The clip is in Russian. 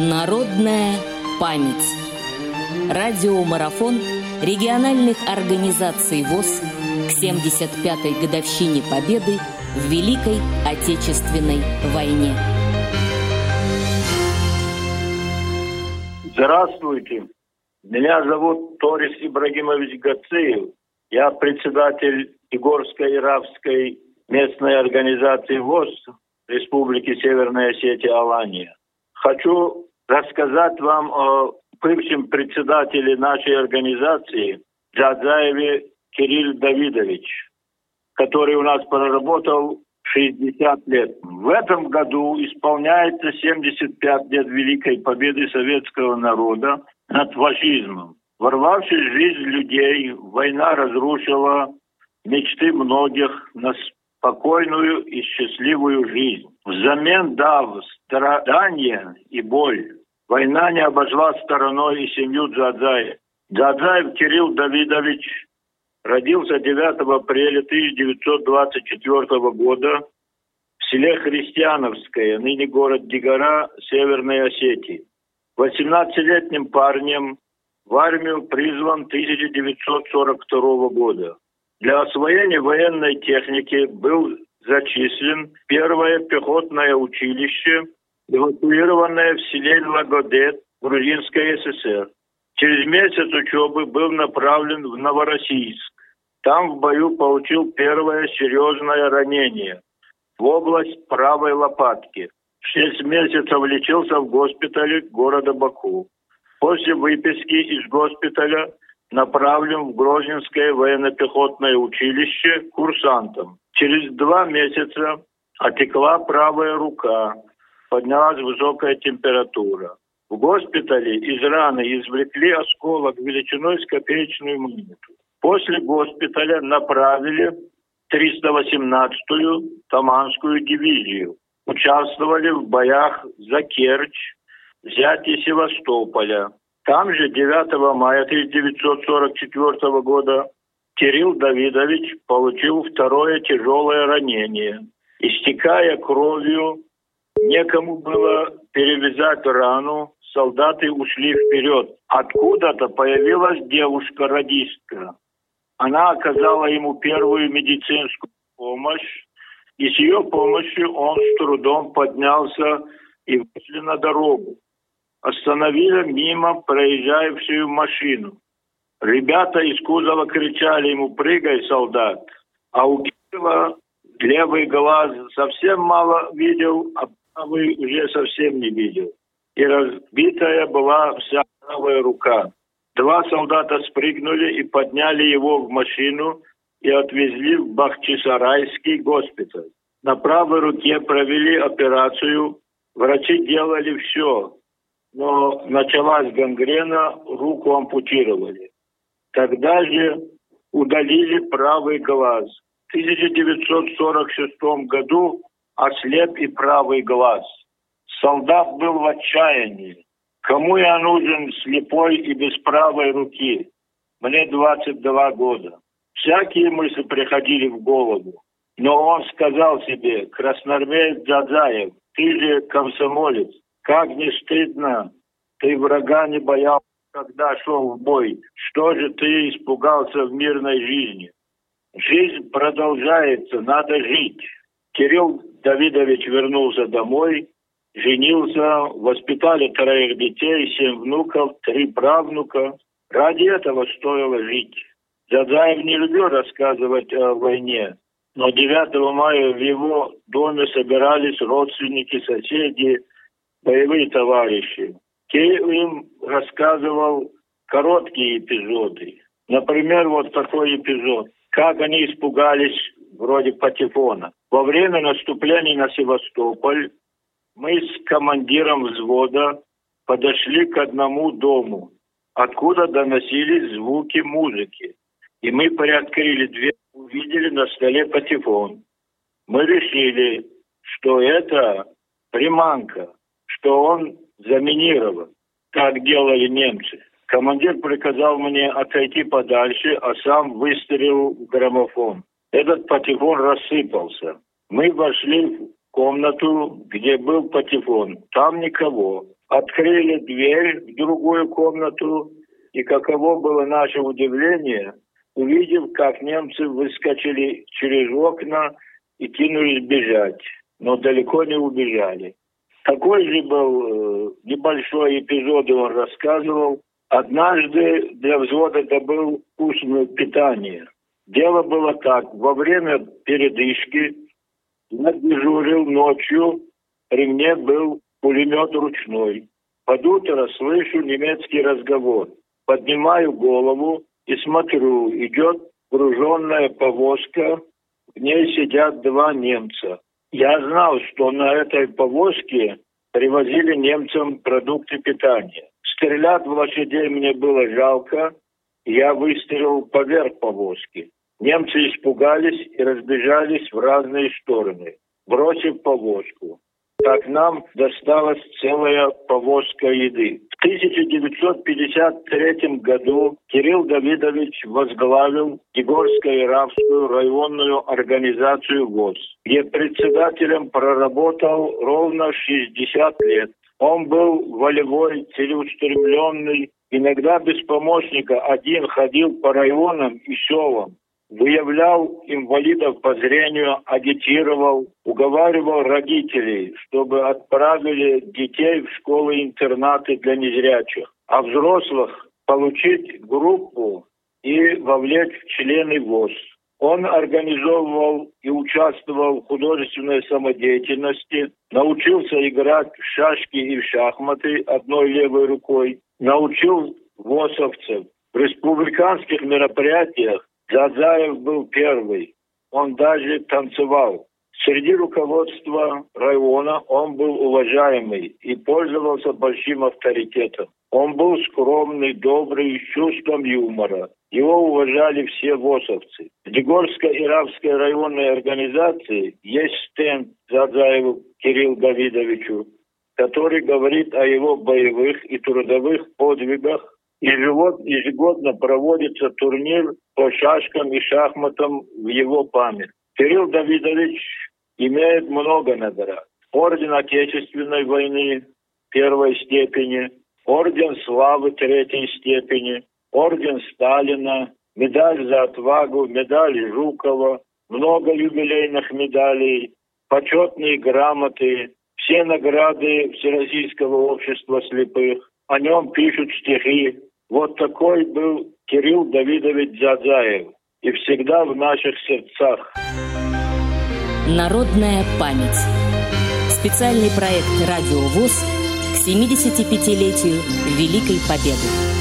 Народная память. Радиомарафон региональных организаций ВОЗ к 75-й годовщине Победы в Великой Отечественной войне. Здравствуйте. Меня зовут Торис Ибрагимович Гациев. Я председатель Игорской Иравской местной организации ВОЗ Республики Северная Осетия Алания. Хочу рассказать вам о бывшем председателе нашей организации Джадзаеве Кирилл Давидович, который у нас проработал 60 лет. В этом году исполняется 75 лет Великой Победы советского народа над фашизмом. Ворвавшись в жизнь людей, война разрушила мечты многих на спокойную и счастливую жизнь. Взамен дав страдания и боль, война не обошла стороной и семью Джадзаев. Джадзаев Кирилл Давидович родился 9 апреля 1924 года в селе Христиановское, ныне город Дигара, Северной Осетии. 18-летним парнем в армию призван 1942 года. Для освоения военной техники был зачислен первое пехотное училище, эвакуированное в селе Лагодет, Грузинской ССР. Через месяц учебы был направлен в Новороссийск. Там в бою получил первое серьезное ранение в область правой лопатки. Шесть месяцев лечился в госпитале города Баку. После выписки из госпиталя направлен в Грозненское военно-пехотное училище курсантом. Через два месяца отекла правая рука, поднялась высокая температура. В госпитале из раны извлекли осколок величиной с копеечную монету. После госпиталя направили 318-ю Таманскую дивизию. Участвовали в боях за Керчь, взятие Севастополя. Там же 9 мая 1944 года Кирилл Давидович получил второе тяжелое ранение. Истекая кровью, некому было перевязать рану, солдаты ушли вперед. Откуда-то появилась девушка-радистка. Она оказала ему первую медицинскую помощь, и с ее помощью он с трудом поднялся и вышли на дорогу остановили мимо проезжающую машину. Ребята из кузова кричали ему «Прыгай, солдат!» А у Кирилла левый глаз совсем мало видел, а правый уже совсем не видел. И разбитая была вся правая рука. Два солдата спрыгнули и подняли его в машину и отвезли в Бахчисарайский госпиталь. На правой руке провели операцию. Врачи делали все, но началась гангрена, руку ампутировали. Тогда же удалили правый глаз. В 1946 году ослеп и правый глаз. Солдат был в отчаянии. Кому я нужен слепой и без правой руки? Мне 22 года. Всякие мысли приходили в голову. Но он сказал себе, красноармеец Джадзаев, ты же комсомолец, как не стыдно, ты врага не боялся, когда шел в бой. Что же ты испугался в мирной жизни? Жизнь продолжается, надо жить. Кирилл Давидович вернулся домой, женился, воспитали троих детей, семь внуков, три правнука. Ради этого стоило жить. Задаев не любил рассказывать о войне, но 9 мая в его доме собирались родственники, соседи, боевые товарищи. Кей им рассказывал короткие эпизоды. Например, вот такой эпизод. Как они испугались вроде патефона. Во время наступления на Севастополь мы с командиром взвода подошли к одному дому, откуда доносились звуки музыки. И мы приоткрыли дверь, увидели на столе патефон. Мы решили, что это приманка что он заминирован, как делали немцы. Командир приказал мне отойти подальше, а сам выстрелил в граммофон. Этот патефон рассыпался. Мы вошли в комнату, где был патефон. Там никого. Открыли дверь в другую комнату, и каково было наше удивление, увидев, как немцы выскочили через окна и кинулись бежать, но далеко не убежали. Такой же был э, небольшой эпизод, он рассказывал. Однажды для взвода добыл вкусное питание. Дело было так. Во время передышки я дежурил ночью, при мне был пулемет ручной. Под утро слышу немецкий разговор. Поднимаю голову и смотрю, идет груженная повозка, в ней сидят два немца. Я знал, что на этой повозке привозили немцам продукты питания. Стрелять в лошадей мне было жалко, я выстрелил поверх повозки. Немцы испугались и разбежались в разные стороны, бросив повозку. Так нам досталась целая повозка еды. В 1953 году Кирилл Давидович возглавил Егорско-Иравскую районную организацию ВОЗ, где председателем проработал ровно 60 лет. Он был волевой, целеустремленный, иногда без помощника, один ходил по районам и селам, выявлял инвалидов по зрению, агитировал, уговаривал родителей, чтобы отправили детей в школы-интернаты для незрячих, а взрослых получить группу и вовлечь в члены ВОЗ. Он организовывал и участвовал в художественной самодеятельности, научился играть в шашки и в шахматы одной левой рукой, научил ВОСовцев. В республиканских мероприятиях Дзадзаев был первый. Он даже танцевал. Среди руководства района он был уважаемый и пользовался большим авторитетом. Он был скромный, добрый, с чувством юмора. Его уважали все ВОСовцы. В Дегорско-Иравской районной организации есть стенд Задзаеву Кирилл Давидовичу, который говорит о его боевых и трудовых подвигах Ежегодно проводится турнир по шашкам и шахматам в его память. Кирилл Давидович имеет много наград. Орден Отечественной войны первой степени, Орден Славы третьей степени, Орден Сталина, медаль за отвагу, медаль Жукова, много юбилейных медалей, почетные грамоты, все награды Всероссийского общества слепых. О нем пишут стихи, вот такой был Кирилл Давидович Дзадзаев. И всегда в наших сердцах. Народная память. Специальный проект «Радио ВОЗ» к 75-летию Великой Победы.